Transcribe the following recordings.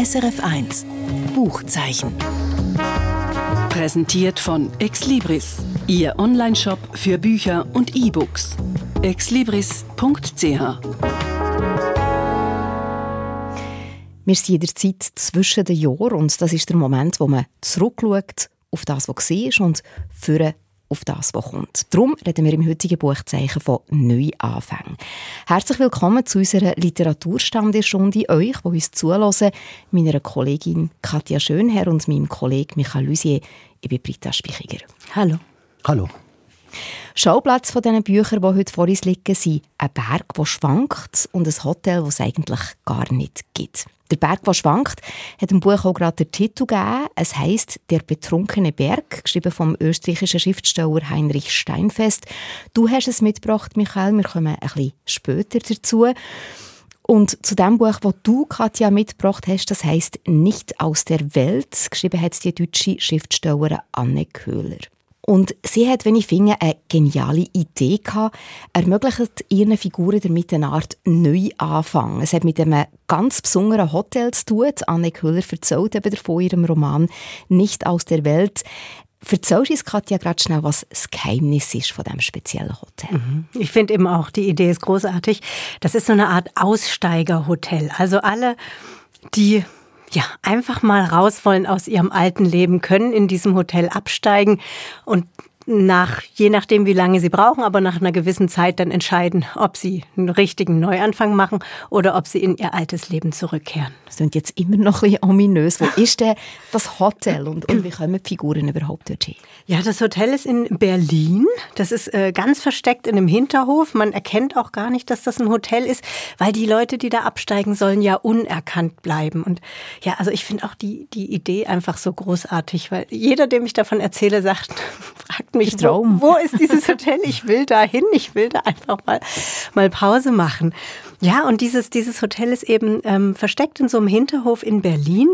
SRF1 Buchzeichen. Präsentiert von Exlibris, Ihr Onlineshop für Bücher und E-Books. exlibris.ch Wir sind in der Zeit zwischen den Jahren und das ist der Moment, wo man zurückschaut auf das, was war und für auf das, was kommt. Darum reden wir im heutigen Buchzeichen von Neuanfängen. Herzlich willkommen zu unserer Literaturstandestunde, euch, die uns zulassen, meiner Kollegin Katja Schönherr und meinem Kollegen Michael Lusier. Ich bin Britta Spichiger. Hallo. Hallo. Schauplatz von diesen Büchern, die heute vor uns liegen, sind ein Berg, der schwankt und ein Hotel, das es eigentlich gar nicht gibt. Der Berg, der schwankt, hat dem Buch auch gerade den Titel gegeben. Es heißt Der betrunkene Berg, geschrieben vom österreichischen Schriftsteller Heinrich Steinfest. Du hast es mitgebracht, Michael. Wir kommen ein bisschen später dazu. Und zu dem Buch, das du, Katja, mitgebracht hast, das heißt Nicht aus der Welt, geschrieben hat die deutsche Schriftstellerin Anne Köhler. Und sie hat, wenn ich finde, eine geniale Idee gehabt, ermöglicht ihren Figuren damit eine Art Neuanfang. Es hat mit einem ganz besonderen Hotel zu tun. Anne Köhler erzählt eben davon ihrem Roman «Nicht aus der Welt». Erzählst du uns, Katja, gerade schnell, was das Geheimnis ist von diesem speziellen Hotel? Mhm. Ich finde eben auch, die Idee ist großartig. Das ist so eine Art Aussteigerhotel. Also alle, die ja, einfach mal raus wollen aus ihrem alten Leben, können in diesem Hotel absteigen und nach, je nachdem, wie lange sie brauchen, aber nach einer gewissen Zeit dann entscheiden, ob sie einen richtigen Neuanfang machen oder ob sie in ihr altes Leben zurückkehren. Das klingt jetzt immer noch ein bisschen ominös. Wo ist denn das Hotel und, und wie kommen die Figuren überhaupt dorthin? Ja, das Hotel ist in Berlin. Das ist äh, ganz versteckt in einem Hinterhof. Man erkennt auch gar nicht, dass das ein Hotel ist, weil die Leute, die da absteigen, sollen ja unerkannt bleiben. Und ja, also ich finde auch die, die Idee einfach so großartig, weil jeder, dem ich davon erzähle, sagt, fragt mich, wo, wo ist dieses Hotel? Ich will da hin, ich will da einfach mal, mal Pause machen. Ja, und dieses, dieses Hotel ist eben ähm, versteckt in so einem Hinterhof in Berlin.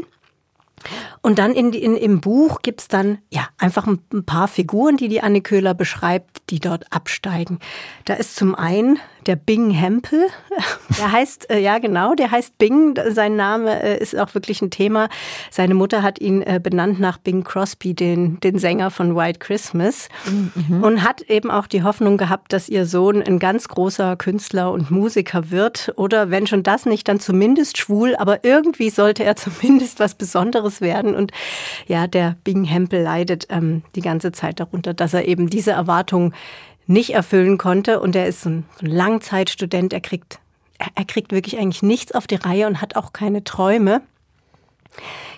Und dann in, in, im Buch gibt's dann ja einfach ein, ein, paar Figuren, die die Anne Köhler beschreibt, die dort absteigen. Da ist zum einen der Bing Hempel. Der heißt, äh, ja genau, der heißt Bing. Sein Name äh, ist auch wirklich ein Thema. Seine Mutter hat ihn äh, benannt nach Bing Crosby, den, den Sänger von White Christmas. Mhm. Und hat eben auch die Hoffnung gehabt, dass ihr Sohn ein ganz großer Künstler und Musiker wird. Oder wenn schon das nicht, dann zumindest schwul. Aber irgendwie sollte er zumindest was Besonderes werden. Und ja, der Bing Hempel leidet ähm, die ganze Zeit darunter, dass er eben diese Erwartungen nicht erfüllen konnte. Und er ist so ein, Langzeitstudent. Er kriegt, er kriegt wirklich eigentlich nichts auf die Reihe und hat auch keine Träume.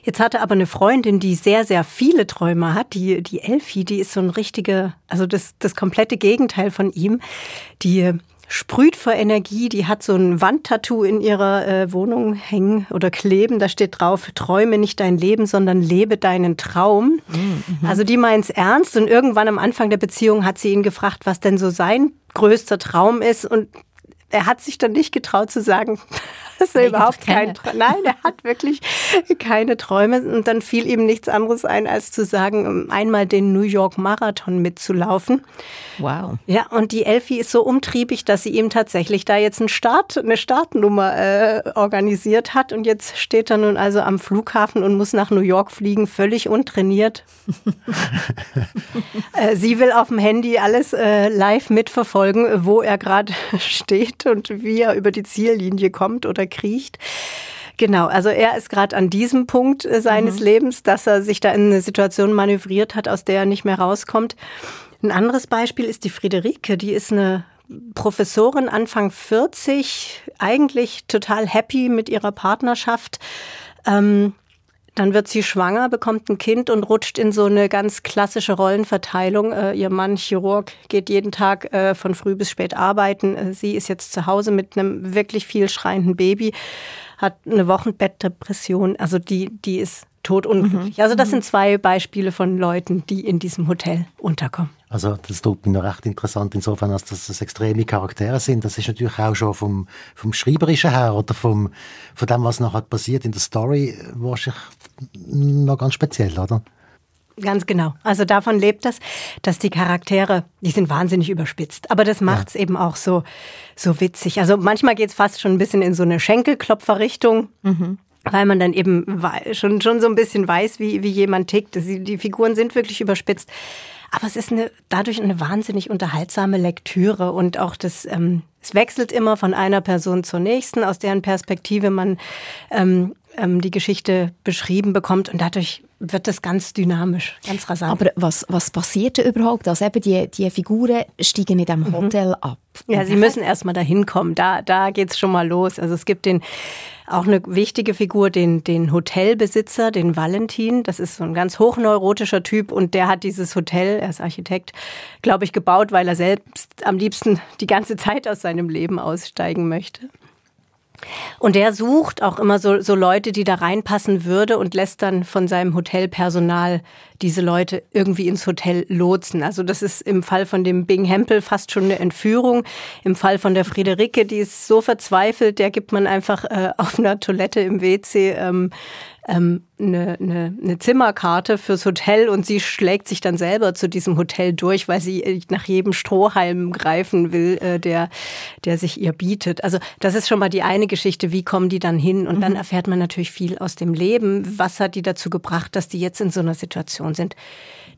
Jetzt hatte aber eine Freundin, die sehr, sehr viele Träume hat. Die, die Elfie, die ist so ein richtige, also das, das komplette Gegenteil von ihm. Die sprüht vor Energie. Die hat so ein Wandtattoo in ihrer äh, Wohnung hängen oder kleben. Da steht drauf, träume nicht dein Leben, sondern lebe deinen Traum. Mhm. Also die meint's ernst. Und irgendwann am Anfang der Beziehung hat sie ihn gefragt, was denn so sein größter Traum ist. Und er hat sich dann nicht getraut zu sagen, dass er überhaupt keinen Nein, er hat wirklich keine Träume. Und dann fiel ihm nichts anderes ein, als zu sagen, einmal den New York Marathon mitzulaufen. Wow. Ja, und die Elfie ist so umtriebig, dass sie ihm tatsächlich da jetzt einen Start, eine Startnummer äh, organisiert hat. Und jetzt steht er nun also am Flughafen und muss nach New York fliegen, völlig untrainiert. äh, sie will auf dem Handy alles äh, live mitverfolgen, wo er gerade steht und wie er über die Ziellinie kommt oder kriecht. Genau, also er ist gerade an diesem Punkt äh, seines mhm. Lebens, dass er sich da in eine Situation manövriert hat, aus der er nicht mehr rauskommt. Ein anderes Beispiel ist die Friederike, die ist eine Professorin Anfang 40, eigentlich total happy mit ihrer Partnerschaft. Ähm, dann wird sie schwanger, bekommt ein Kind und rutscht in so eine ganz klassische Rollenverteilung. Äh, ihr Mann, Chirurg, geht jeden Tag äh, von früh bis spät arbeiten. Äh, sie ist jetzt zu Hause mit einem wirklich viel schreienden Baby, hat eine Wochenbettdepression. Also die, die ist totunglücklich. Mhm. Also das sind zwei Beispiele von Leuten, die in diesem Hotel unterkommen. Also das tut mir noch recht interessant insofern, als dass das extreme Charaktere sind. Das ist natürlich auch schon vom, vom Schreiberischen her oder vom, von dem, was nachher passiert in der Story, wahrscheinlich noch ganz speziell, oder? Ganz genau. Also davon lebt das, dass die Charaktere, die sind wahnsinnig überspitzt. Aber das macht es ja. eben auch so, so witzig. Also manchmal geht es fast schon ein bisschen in so eine Schenkelklopferrichtung. Mhm. Weil man dann eben schon, schon so ein bisschen weiß, wie, wie jemand tickt. Die Figuren sind wirklich überspitzt. Aber es ist eine, dadurch eine wahnsinnig unterhaltsame Lektüre und auch das, ähm, es wechselt immer von einer Person zur nächsten, aus deren Perspektive man ähm, ähm, die Geschichte beschrieben bekommt und dadurch wird das ganz dynamisch, ganz rasant. Aber was, was passiert überhaupt? Also eben die, die Figuren steigen in diesem mhm. Hotel mhm. ab. Ja, sie müssen erstmal dahin kommen. Da, da es schon mal los. Also es gibt den auch eine wichtige Figur, den, den Hotelbesitzer, den Valentin. Das ist so ein ganz hochneurotischer Typ und der hat dieses Hotel, er ist Architekt, glaube ich, gebaut, weil er selbst am liebsten die ganze Zeit aus seinem Leben aussteigen möchte. Und der sucht auch immer so, so Leute, die da reinpassen würde und lässt dann von seinem Hotelpersonal diese Leute irgendwie ins Hotel lotsen. Also das ist im Fall von dem Bing Hempel fast schon eine Entführung. Im Fall von der Friederike, die ist so verzweifelt, der gibt man einfach äh, auf einer Toilette im WC ähm, ähm, eine, eine, eine Zimmerkarte fürs Hotel und sie schlägt sich dann selber zu diesem Hotel durch, weil sie äh, nach jedem Strohhalm greifen will, äh, der, der sich ihr bietet. Also das ist schon mal die eine Geschichte, wie kommen die dann hin? Und mhm. dann erfährt man natürlich viel aus dem Leben. Was hat die dazu gebracht, dass die jetzt in so einer Situation sind,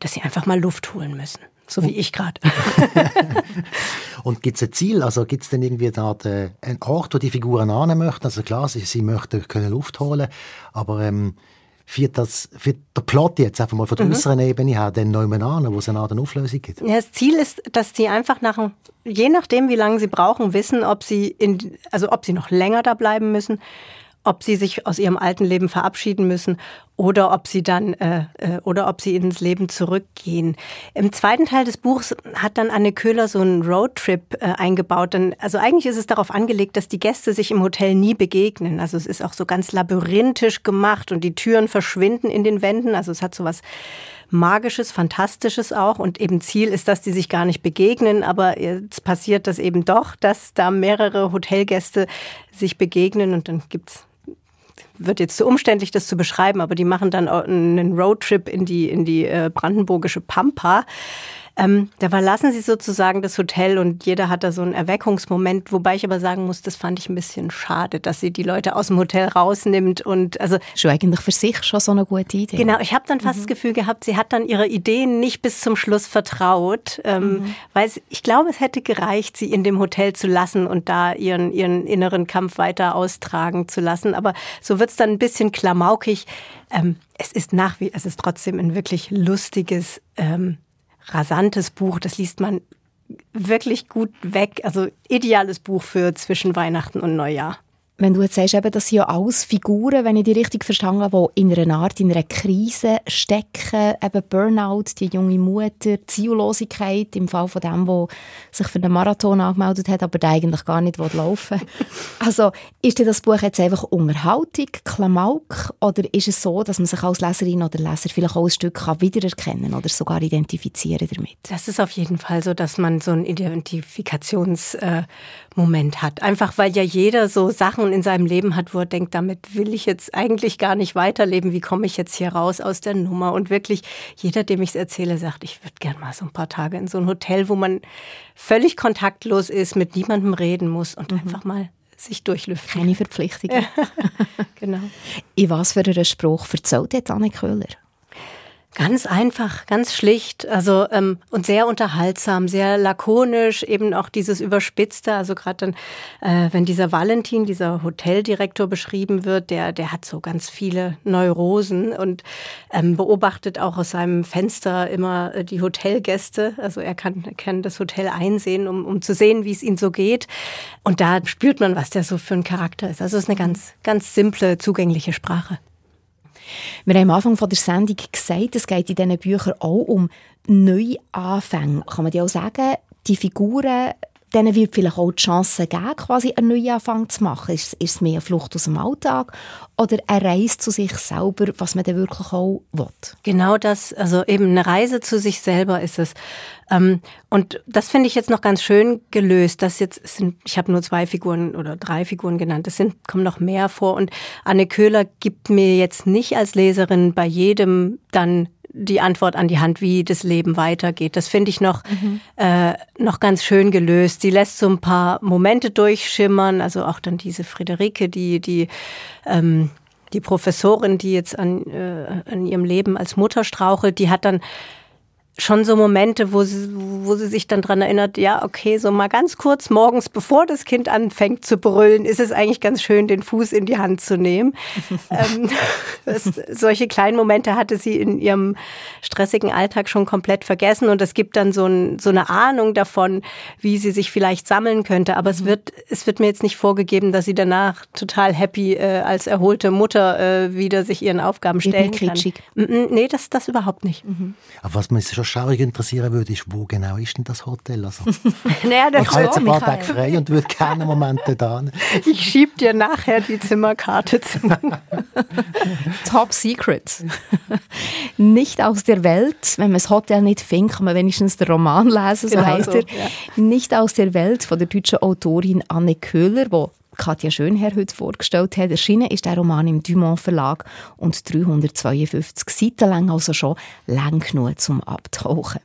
dass sie einfach mal Luft holen müssen? So wie ich gerade. und gibt es ein Ziel? Also gibt es denn irgendwie da den, einen Ort, wo die Figuren an möchten? Also klar, sie, sie möchten können Luft holen, aber ähm, führt, das, führt der Plot jetzt einfach mal von der mhm. äußeren Ebene her dann neu an, wo es eine Art Auflösung gibt? Ja, das Ziel ist, dass sie einfach nach, je nachdem, wie lange sie brauchen, wissen, ob sie, in, also ob sie noch länger da bleiben müssen ob sie sich aus ihrem alten Lben verabschieden müssen oder ob sie dann äh, äh, oder ob sie ins Leben zurückgehen. Im zweiten Teil des Buchs hat dann Anne Köhler so einen Roadtrip äh, eingebaut. Denn, also eigentlich ist es darauf angelegt, dass die Gäste sich im Hotel nie begegnen. Also es ist auch so ganz labyrinthisch gemacht und die Türen verschwinden in den Wänden. Also es hat so was Magisches, Fantastisches auch. Und eben Ziel ist, dass die sich gar nicht begegnen. Aber jetzt passiert das eben doch, dass da mehrere Hotelgäste sich begegnen und dann gibt's wird jetzt zu umständlich, das zu beschreiben, aber die machen dann einen Roadtrip in die, in die äh, brandenburgische Pampa. Ähm, da verlassen sie sozusagen das Hotel und jeder hat da so einen Erweckungsmoment, wobei ich aber sagen muss, das fand ich ein bisschen schade, dass sie die Leute aus dem Hotel rausnimmt und also schon eigentlich für sich schon so eine gute Idee. Genau, ich habe dann fast mhm. das Gefühl gehabt, sie hat dann ihre Ideen nicht bis zum Schluss vertraut, ähm, mhm. weil es, ich glaube, es hätte gereicht, sie in dem Hotel zu lassen und da ihren ihren inneren Kampf weiter austragen zu lassen. Aber so wird es dann ein bisschen klamaukig. Ähm, es ist nach wie, es ist trotzdem ein wirklich lustiges ähm, rasantes Buch. Das liest man wirklich gut weg. Also ideales Buch für zwischen Weihnachten und Neujahr. Wenn du jetzt sagst, eben, das sind ja alles Figuren, wenn ich die richtig verstanden habe, die in einer Art, in einer Krise stecken, eben Burnout, die junge Mutter, Ziellosigkeit im Fall von dem, der sich für den Marathon angemeldet hat, aber der eigentlich gar nicht laufen also ist dir das Buch jetzt einfach Unterhaltung, Klamauk, oder ist es so, dass man sich als Leserin oder Leser vielleicht auch ein Stück kann wiedererkennen oder sogar identifizieren damit? Das ist auf jeden Fall so, dass man so einen Identifikationsmoment äh, hat. Einfach weil ja jeder so Sachen in seinem Leben hat, wo er denkt, damit will ich jetzt eigentlich gar nicht weiterleben. Wie komme ich jetzt hier raus aus der Nummer? Und wirklich jeder, dem ich es erzähle, sagt, ich würde gerne mal so ein paar Tage in so ein Hotel, wo man völlig kontaktlos ist, mit niemandem reden muss und mhm. einfach mal sich durchlüften. Keine Verpflichtungen. genau. In was für einen Spruch verzählt jetzt Anne Köhler? Ganz einfach, ganz schlicht, also ähm, und sehr unterhaltsam, sehr lakonisch, eben auch dieses Überspitzte. Also gerade dann, äh, wenn dieser Valentin, dieser Hoteldirektor beschrieben wird, der der hat so ganz viele Neurosen und ähm, beobachtet auch aus seinem Fenster immer äh, die Hotelgäste. Also er kann, er kann das Hotel einsehen, um, um zu sehen, wie es ihm so geht. Und da spürt man, was der so für ein Charakter ist. Also es ist eine ganz ganz simple, zugängliche Sprache. Wir haben am Anfang von der Sendung gesagt, es geht in diesen Büchern auch um Neuanfänge. Kann man dir auch sagen, die Figuren denen wird vielleicht auch die Chance geben, quasi einen Neuanfang zu machen. Ist, ist es mehr eine Flucht aus dem Alltag oder eine Reise zu sich selber, was man dann wirklich auch will? Genau das, also eben eine Reise zu sich selber ist es. Ähm, und das finde ich jetzt noch ganz schön gelöst. Das jetzt sind, ich habe nur zwei Figuren oder drei Figuren genannt. Es sind kommen noch mehr vor. Und Anne Köhler gibt mir jetzt nicht als Leserin bei jedem dann die Antwort an die Hand, wie das Leben weitergeht. Das finde ich noch, mhm. äh, noch ganz schön gelöst. Sie lässt so ein paar Momente durchschimmern, also auch dann diese Friederike, die, die ähm, die Professorin, die jetzt an, äh, an ihrem Leben als Mutter strauchelt, die hat dann schon so Momente, wo sie, wo sie sich dann dran erinnert, ja, okay, so mal ganz kurz morgens, bevor das Kind anfängt zu brüllen, ist es eigentlich ganz schön, den Fuß in die Hand zu nehmen. ähm, das, solche kleinen Momente hatte sie in ihrem stressigen Alltag schon komplett vergessen und es gibt dann so, ein, so eine Ahnung davon, wie sie sich vielleicht sammeln könnte. Aber es mhm. wird, es wird mir jetzt nicht vorgegeben, dass sie danach total happy äh, als erholte Mutter äh, wieder sich ihren Aufgaben stellen kann. Nee, das, das überhaupt nicht. Mhm. Aber was man schon schaurig interessieren würde, ist, wo genau ist denn das Hotel? Also, naja, das ich habe jetzt ein paar Tage frei und würde gerne Momente da. Ich schieb dir nachher die Zimmerkarte zu. Top Secret. nicht aus der Welt, wenn man das Hotel nicht findet, kann man wenigstens den Roman lesen, so genau heißt so, er. Ja. Nicht aus der Welt von der deutschen Autorin Anne Köhler, die Katja Schönherr heute vorgestellt hat. Erschienen ist der Roman im Dumont Verlag und 352 Seiten lang, also schon lang genug zum Abtauchen.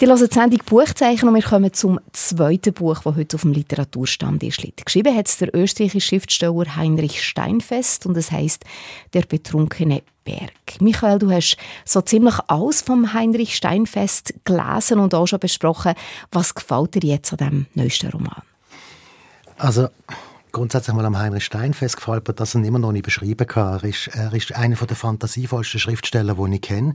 Die hören die Sendung Buchzeichen und wir kommen zum zweiten Buch, das heute auf dem Literaturstand ist. Geschrieben hat es der österreichische Schriftsteller Heinrich Steinfest und es heißt Der betrunkene Berg. Michael, du hast so ziemlich alles vom Heinrich Steinfest gelesen und auch schon besprochen. Was gefällt dir jetzt an diesem neuesten Roman? Also grundsätzlich mal am Heinrich Steinfest gefällt mir, dass er ihn immer noch nicht beschrieben kann. Er ist, er ist einer der fantasievollsten Schriftsteller, die ich kenne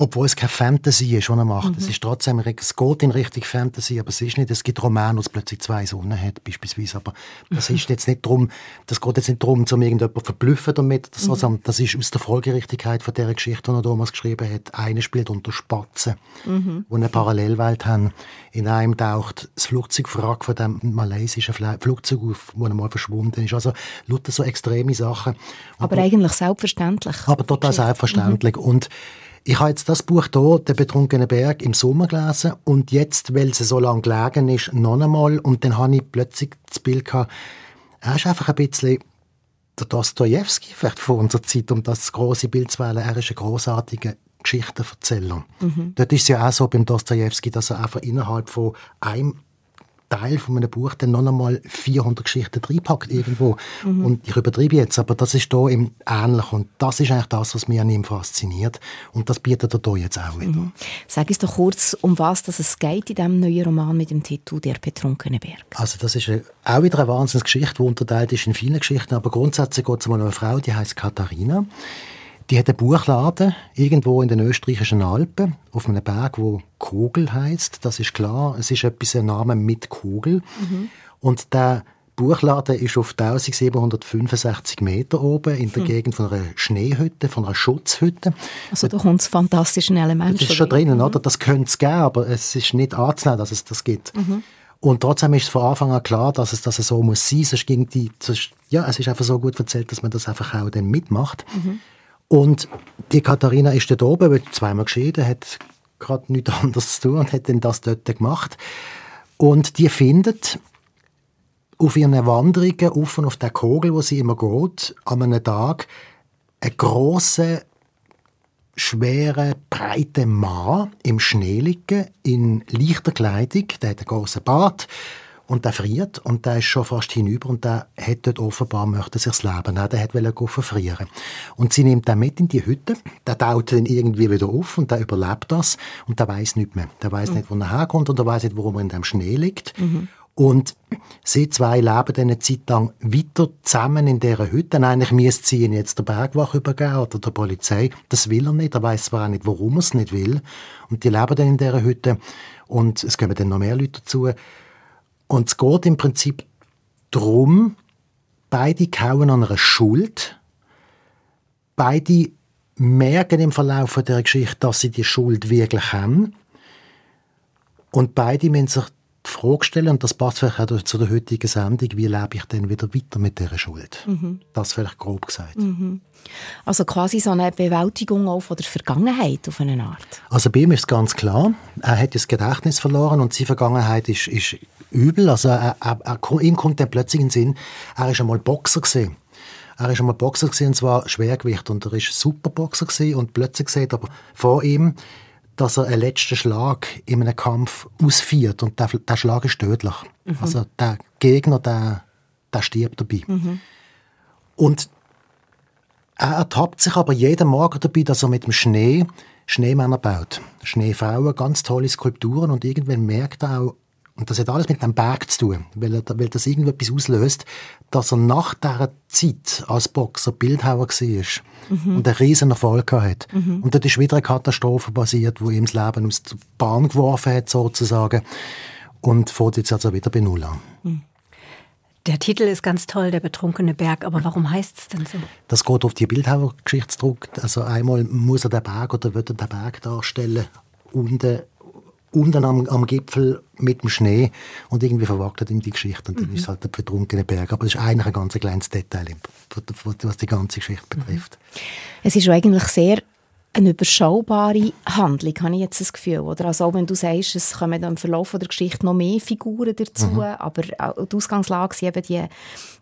obwohl es keine Fantasy ist, was er macht. Mhm. Es ist trotzdem, es geht in Richtung Fantasy, aber es ist nicht, es gibt Romane, wo es plötzlich zwei Sonnen hat, beispielsweise, aber das mhm. ist jetzt nicht darum, das geht jetzt nicht darum, um irgendjemanden verblüffen damit, das, mhm. das ist aus der Folgerichtigkeit von dieser Geschichte, die er damals geschrieben hat. Einer spielt unter Spatzen, mhm. wo eine Parallelwelt haben. In einem taucht das Flugzeugwrack von dem malaysischen Flugzeug auf, wo er mal verschwunden ist. Also, lauter so extreme Sachen. Aber, aber eigentlich selbstverständlich. Aber total selbstverständlich. Mhm. Und ich habe jetzt das Buch hier, «Der betrunkene Berg», im Sommer gelesen und jetzt, weil es so lange gelegen ist, noch einmal. Und dann habe ich plötzlich das Bild gehabt, er ist einfach ein bisschen der Dostoevsky vielleicht vor unserer Zeit, um das große Bild zu wählen. Er ist ein großartiger Geschichtenerzähler. Mhm. Dort ist es ja auch so beim Dostoevsky, dass er einfach innerhalb von einem Teil von einem Buch dann noch einmal 400 Geschichten reinpackt irgendwo. Mhm. Und ich übertreibe jetzt, aber das ist hier im ähnlich. Und das ist eigentlich das, was mich an ihm fasziniert. Und das bietet er hier jetzt auch wieder. Mhm. Sag uns doch kurz, um was es geht in diesem neuen Roman mit dem Titel «Der betrunkene Berg». Also das ist auch wieder eine Wahnsinnsgeschichte, die unterteilt ist in vielen Geschichten. Aber grundsätzlich geht es um eine Frau, die heißt Katharina. Die hat einen Buchladen irgendwo in den österreichischen Alpen auf einem Berg, wo Kogel heißt. Das ist klar. Es ist etwas ein Name mit Kogel. Mhm. Und der Buchladen ist auf 1765 Meter oben in der mhm. Gegend von einer Schneehütte, von einer Schutzhütte. Also da kommt das fantastische Element Das ist schon drinnen, mhm. oder? Das könnte es geben, aber es ist nicht anzunehmen, dass es das gibt. Mhm. Und trotzdem ist es von Anfang an klar, dass es, dass es so muss sein. Sonst ging die, sonst, ja, es ist einfach so gut erzählt, dass man das einfach auch dann mitmacht. Mhm. Und die Katharina ist dort oben, wird zweimal geschieden, hat gerade nichts anderes zu tun und hat dann das dort gemacht. Und die findet auf ihren Wanderungen auf und auf der Kogel, wo sie immer geht, an einem Tag einen grossen, schweren, breiten Mann im Schnee liegen, in leichter Kleidung, der hat einen grossen Bart, und der friert und der ist schon fast hinüber und der hat dort offenbar möchte sich das Leben nehmen. Der wollte verfrieren. Und sie nimmt den mit in die Hütte, der taut dann irgendwie wieder auf und der überlebt das und der weiß nicht mehr. Der weiß mhm. nicht, wo er herkommt und der weiß nicht, warum er in dem Schnee liegt. Mhm. Und sie zwei leben dann eine Zeit lang weiter zusammen in dieser Hütte. Eigentlich müsste sie ihn jetzt der Bergwache übergeben oder der Polizei. Das will er nicht. Er weiß zwar auch nicht, warum er es nicht will. Und die leben dann in dieser Hütte. Und es kommen dann noch mehr Leute dazu. Und es geht im Prinzip darum, beide kauen an einer Schuld. Beide merken im Verlauf der Geschichte, dass sie die Schuld wirklich haben. Und beide müssen sich die Frage stellen, und das passt vielleicht auch zu der heutigen Sendung, wie lebe ich denn wieder weiter mit dieser Schuld? Mhm. Das vielleicht grob gesagt. Mhm. Also quasi so eine Bewältigung auch von der Vergangenheit auf eine Art. Also bei ihm ist es ganz klar, er hat das Gedächtnis verloren und seine Vergangenheit ist, ist übel. Also er, er, er, ihm kommt dann plötzlich in den Sinn, er ist einmal Boxer gesehen. Er ist einmal Boxer gewesen, und zwar Schwergewicht und er ist Superboxer gewesen und plötzlich sieht aber vor ihm, dass er einen letzten Schlag in einem Kampf ausführt und der, der Schlag ist tödlich. Mhm. Also der Gegner, der, der stirbt dabei. Mhm. Und Er ertappt sich aber jeden Morgen dabei, dass er mit dem Schnee Schneemänner baut. Schneefrauen, ganz tolle Skulpturen und irgendwann merkt er auch, und das hat alles mit dem Berg zu tun, weil, er, weil das irgendetwas auslöst, dass er nach dieser Zeit als Boxer Bildhauer war mhm. und einen riesen Erfolg hatte. Mhm. Und dort ist wieder eine Katastrophe passiert, die ihm das Leben aus der Bahn geworfen hat, sozusagen. Und fährt jetzt also wieder bei Null an. Mhm. Der Titel ist ganz toll, der betrunkene Berg, aber warum heißt es denn so? Das geht auf die Bildhauergeschichte zurück. Also einmal muss er den Berg oder wird er den Berg darstellen, unten, unten am, am Gipfel mit dem Schnee und irgendwie verwagt ihm die Geschichte und dann mhm. ist es halt der betrunkene Berg. Aber das ist eigentlich ein ganz kleines Detail, was die ganze Geschichte betrifft. Es ist eigentlich sehr eine überschaubare Handlung, habe ich jetzt das Gefühl. Oder? Also auch wenn du sagst, es kommen im Verlauf der Geschichte noch mehr Figuren dazu, mhm. aber die Ausgangslage sind eben die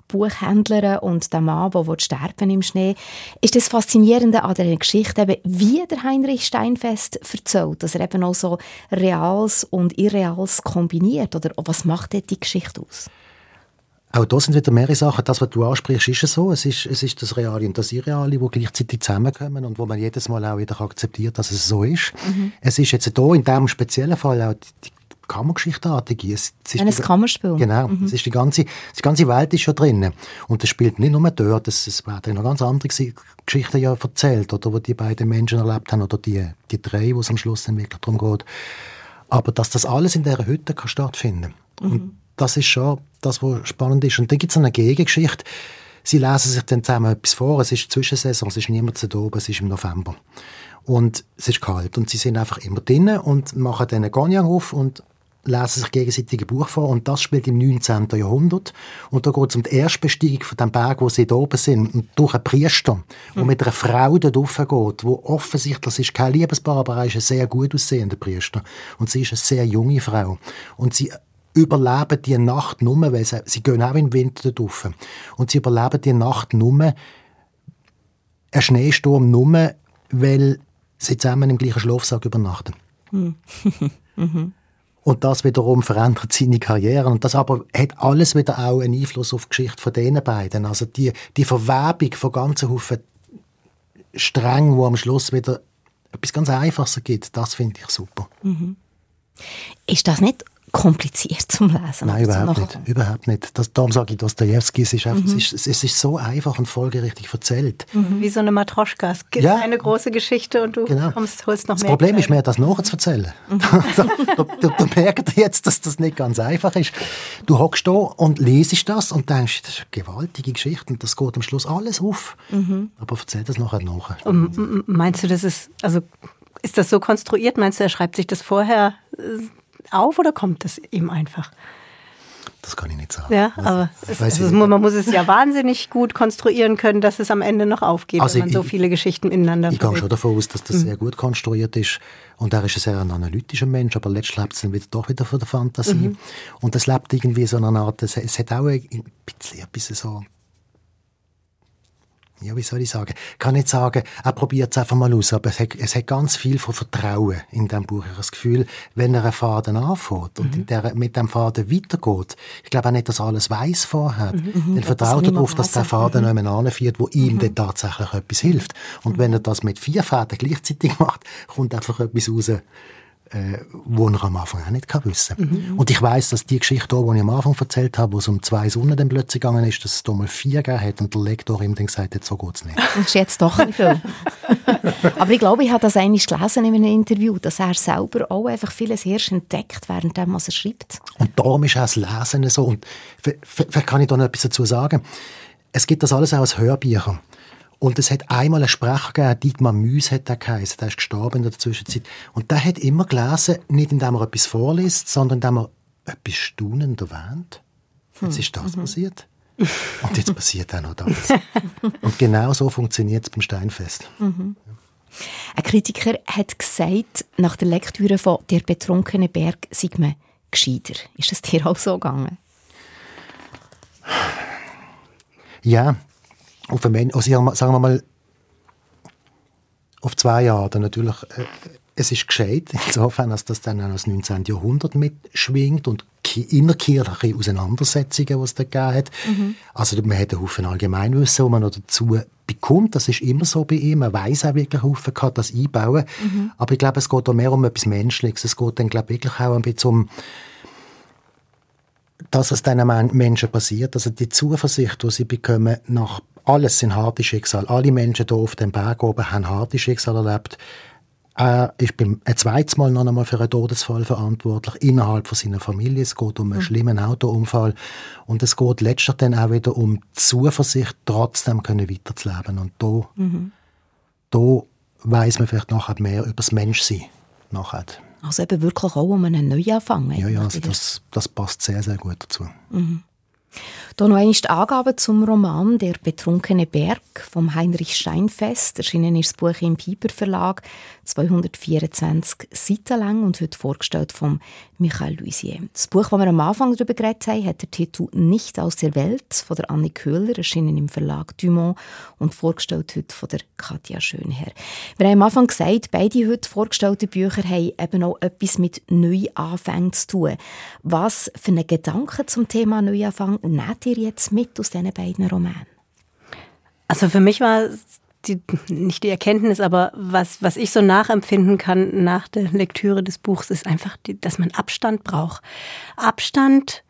Buchhändlerin und der Mann, der sterben im Schnee. Ist das Faszinierende an der Geschichte, eben, wie der Heinrich Steinfest erzählt, dass er eben auch so Reals und Irreals kombiniert? Oder was macht die Geschichte aus? Auch da sind wieder mehrere Sachen. Das, was du ansprichst, ist es so. Es ist, es ist das Reale und das Irreale, die gleichzeitig zusammenkommen und wo man jedes Mal auch wieder akzeptiert, dass es so ist. Mhm. Es ist jetzt hier in diesem speziellen Fall auch die Kammergeschichtartige. Es, es ist Ein die, Kammerspiel. Genau. Mhm. Es ist die, ganze, die ganze Welt ist schon drin. Und es spielt nicht nur dort, es, es werden noch ganz andere Geschichten ja erzählt, oder, wo die beiden Menschen erlebt haben, oder die, die drei, wo es am Schluss dann wirklich darum geht. Aber dass das alles in dieser Hütte kann stattfinden kann. Mhm das ist schon das, was spannend ist. Und dann gibt es eine Gegengeschichte. Sie lesen sich dann zusammen etwas vor. Es ist Zwischensaison, es ist niemand zu oben, es ist im November. Und es ist kalt. Und sie sind einfach immer drinnen und machen dann einen Gagnon auf und lesen sich gegenseitig ein Buch vor. Und das spielt im 19. Jahrhundert. Und da geht es um die Erstbesteigung von dem Berg, wo sie da oben sind. Und durch einen Priester, der mhm. mit einer Frau dort raufgeht, wo offensichtlich, das ist kein Liebespaar, aber er ist ein sehr gut aussehender Priester. Und sie ist eine sehr junge Frau. Und sie überleben die Nacht nur, weil sie, sie gehen auch im Winter drauf. Und sie überleben die Nacht nur, ein Schneesturm nur, weil sie zusammen im gleichen Schlafsack übernachten. Hm. mhm. Und das wiederum verändert seine Karriere. Und das aber hat alles wieder auch einen Einfluss auf die Geschichte von diesen beiden. Also die, die Verwebung von ganzen Haufen streng, wo am Schluss wieder etwas ganz Einfaches gibt, das finde ich super. Mhm. Ist das nicht kompliziert zum Lesen. Nein, überhaupt nicht. Überhaupt nicht. Das, darum sage ich, Dostoevsky, es, ist mhm. es, ist, es ist so einfach und folgerichtig erzählt. Mhm. Wie so eine Matroschka. Es gibt ja. eine große Geschichte und du genau. kommst, holst noch das mehr. Das Problem ist mehr, das nachzuerzählen. Mhm. du, du, du merkst jetzt, dass das nicht ganz einfach ist. Du hockst da und lesest das und denkst, das ist eine gewaltige Geschichte und das geht am Schluss alles auf. Mhm. Aber erzähl das nachher nach. meinst du, das ist, also ist das so konstruiert? Meinst du, er schreibt sich das vorher äh, auf oder kommt das ihm einfach? Das kann ich nicht sagen. Ja, aber es, also man muss es ja wahnsinnig gut konstruieren können, dass es am Ende noch aufgeht, also wenn man ich, so viele Geschichten ineinander Ich gehe schon davon aus, dass das mhm. sehr gut konstruiert ist. Und er ist ein sehr analytischer Mensch, aber letztlich lebt es dann wieder, doch wieder von der Fantasie. Mhm. Und es lebt irgendwie so eine Art, es, es hat auch ein bisschen etwas so ja, wie soll ich sagen, ich kann nicht sagen, er probiert es einfach mal aus, aber es hat, es hat ganz viel von Vertrauen in diesem Buch. Ich habe das Gefühl, wenn er einen Faden anfängt und mhm. der, mit dem Faden weitergeht, ich glaube auch nicht, dass er alles weiß vorher, mhm. mhm. dann vertraut er darauf, dass der Faden mhm. noch anführt, wo ihm mhm. dann tatsächlich etwas hilft. Und mhm. wenn er das mit vier Fäden gleichzeitig macht, kommt einfach etwas raus, äh, wo er am Anfang auch nicht wissen. Mhm. Und ich weiß, dass die Geschichte, die ich am Anfang erzählt habe, wo es um zwei Sonnen dann plötzlich gegangen ist, dass es da mal vier gegeben hat und der Lektor ihm dann gesagt hat, so geht es nicht. Das ist jetzt doch nicht viel. Aber ich glaube, ich habe das eigentlich gelesen in einem Interview, dass er selber auch einfach vieles erst entdeckt, während er schreibt. Und darum ist auch das Lesen so. Und vielleicht kann ich da noch etwas dazu sagen. Es gibt das alles auch als Hörbücher. Und es hat einmal einen Sprecher gegeben, Dietmar Müs hat der geheißen, der ist gestorben in der Zwischenzeit. Und der hat immer gelesen, nicht indem er etwas vorliest, sondern indem er etwas staunend erwähnt. Jetzt hm, ist das mhm. passiert. Und jetzt passiert auch noch das. Und genau so funktioniert es beim Steinfest. Mhm. Ein Kritiker hat gesagt, nach der Lektüre von «Der betrunkene Berg» sei man gescheiter. Ist das dir auch so gegangen? Ja, auf einen, also sagen wir mal, auf zwei Jahre natürlich äh, es ist gescheit, insofern, dass das dann auch das 19. Jahrhundert mitschwingt und innerkirchliche Auseinandersetzungen, die es da gegeben hat. Mhm. Also man hat einen Haufen Allgemeinwissen, wo man noch dazu bekommt. Das ist immer so bei ihm. Man weiß auch wirklich Haufen, kann das einbauen. Mhm. Aber ich glaube, es geht auch mehr um etwas Menschliches. Es geht dann, glaube ich, wirklich auch ein bisschen um dass es diesen Menschen passiert, also die Zuversicht, die sie bekommen, nach alles sind harte Schicksal. Alle Menschen hier auf dem Berg oben haben harte Schicksal erlebt. Er ist beim, ein zweites Mal noch einmal für einen Todesfall verantwortlich innerhalb von seiner Familie. Es geht um einen mhm. schlimmen Autounfall und es geht letztlich dann auch wieder um die Zuversicht, trotzdem können weiterzuleben. Und da, mhm. da weiß man vielleicht nachher mehr über das Menschsein. Nachher. Also eben wirklich auch um einen Neuanfang. Ja, ja, also das, das passt sehr, sehr gut dazu. Mhm. Hier noch einmal die Angaben zum Roman «Der betrunkene Berg» vom Heinrich Steinfest. Erschienen ist das Buch im Piper Verlag, 224 Seiten lang und heute vorgestellt vom Michael Luisier. Das Buch, das wir am Anfang darüber geredet haben, hat der Titel «Nicht aus der Welt» von der Anne Köhler, erschienen im Verlag Dumont und vorgestellt heute von der Katja Schönherr. Wir haben am Anfang gesagt, beide heute vorgestellten Bücher haben eben auch etwas mit Neuanfängen zu tun. Was für einen Gedanken zum Thema Neuanfang nehmt ihr jetzt mit aus diesen beiden Romanen? Also für mich war die, nicht die Erkenntnis, aber was, was ich so nachempfinden kann nach der Lektüre des Buchs, ist einfach, die, dass man Abstand braucht. Abstand,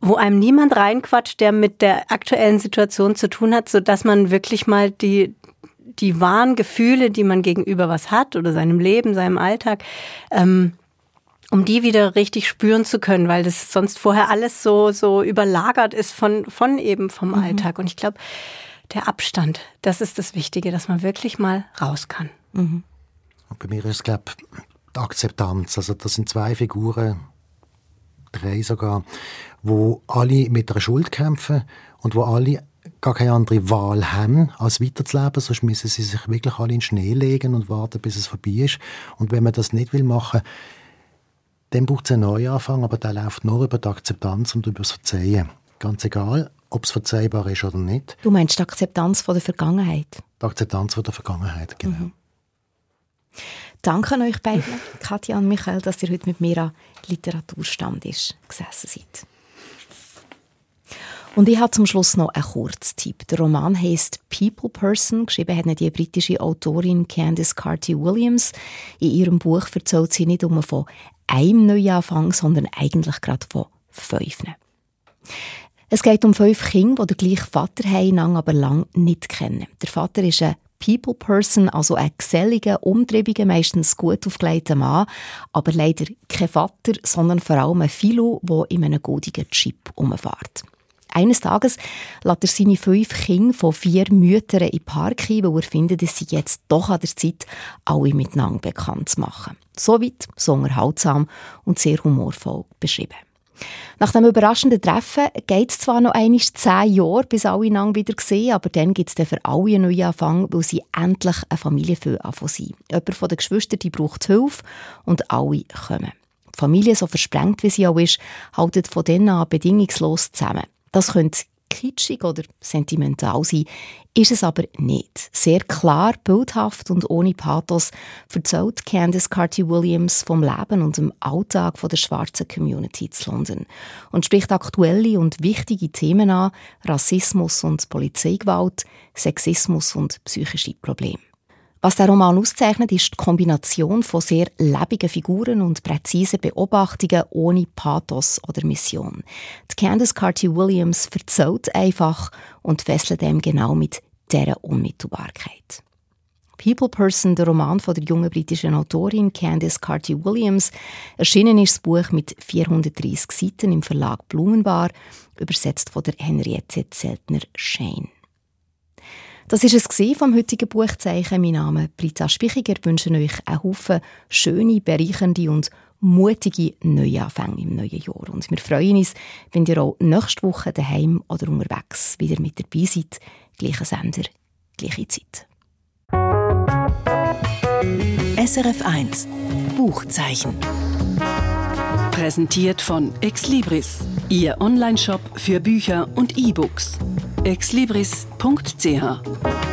wo einem niemand reinquatscht, der mit der aktuellen Situation zu tun hat, so dass man wirklich mal die, die wahren Gefühle, die man gegenüber was hat oder seinem Leben, seinem Alltag, ähm, um die wieder richtig spüren zu können, weil das sonst vorher alles so, so überlagert ist von, von eben vom mhm. Alltag. Und ich glaube, der Abstand, das ist das Wichtige, dass man wirklich mal raus kann. Mhm. Und bei mir ist es, glaube die Akzeptanz. Also das sind zwei Figuren, drei sogar, wo alle mit einer Schuld kämpfen und wo alle gar keine andere Wahl haben, als weiterzuleben. Sonst müssen sie sich wirklich alle in den Schnee legen und warten, bis es vorbei ist. Und wenn man das nicht will machen, dann braucht es einen Neuanfang, aber der läuft nur über die Akzeptanz und über das Verzeihen. Ganz egal, ob es verzeihbar ist oder nicht. Du meinst die Akzeptanz von der Vergangenheit? Die Akzeptanz von der Vergangenheit, genau. Mhm. Danke an euch beiden, Katja und Michael, dass ihr heute mit mir an Literaturstand ist, gesessen seid. Und ich habe zum Schluss noch einen Kurztipp. Der Roman heißt People Person. Geschrieben hat die britische Autorin Candice Carty-Williams. In ihrem Buch erzählt sie nicht nur von einem Neuanfang, sondern eigentlich gerade von fünf. Es geht um fünf Kinder, die den gleichen Vater haben, aber lang nicht kennen. Der Vater ist ein People Person, also ein geselliger, umtriebiger, meistens gut aufgelegter Mann, aber leider kein Vater, sondern vor allem ein Philo, der in einem goldigen Chip umfährt. Eines Tages lässt er seine fünf Kinder von vier Müttern in den Park ein, weil er findet, es sei jetzt doch an der Zeit, alle miteinander bekannt zu machen. Soweit, so unterhaltsam und sehr humorvoll beschrieben. Nach dem überraschenden Treffen geht es zwar noch einmal zehn Jahre, bis alle einander wieder sehen, aber dann gibt es für alle einen neuen Anfang, weil sie endlich eine Familie für sind. Jemand von den Geschwistern braucht Hilfe und alle kommen. Die Familie, so versprengt wie sie auch ist, haltet von dann an bedingungslos zusammen. Das könnte kitschig oder sentimental sein, ist es aber nicht. Sehr klar, bildhaft und ohne Pathos erzählt Candice Carty-Williams vom Leben und dem Alltag der schwarzen Community zu London und spricht aktuelle und wichtige Themen an, Rassismus und Polizeigewalt, Sexismus und psychische Probleme. Was der Roman auszeichnet, ist die Kombination von sehr lebigen Figuren und präzisen Beobachtungen ohne Pathos oder Mission. Die Candice Carty-Williams erzählt einfach und fesselt dem genau mit dieser Unmittelbarkeit. People Person, der Roman von der jungen britischen Autorin Candice Carty-Williams, erschienen ist das Buch mit 430 Seiten im Verlag Blumenbar, übersetzt von der Henriette Zeltner-Shane. Das ist es vom heutigen Buchzeichen. Mein Name ist Britta Spichiger. Ich wünsche euch einen Haufen schöne, bereichernde und mutige Neuanfänge im neuen Jahr. Und wir freuen uns, wenn ihr auch nächste Woche daheim oder unterwegs wieder mit dabei seid. Gleicher Sender, gleiche Zeit. SRF 1 Buchzeichen. Präsentiert von Exlibris, Ihr Onlineshop für Bücher und E-Books exlibris.ch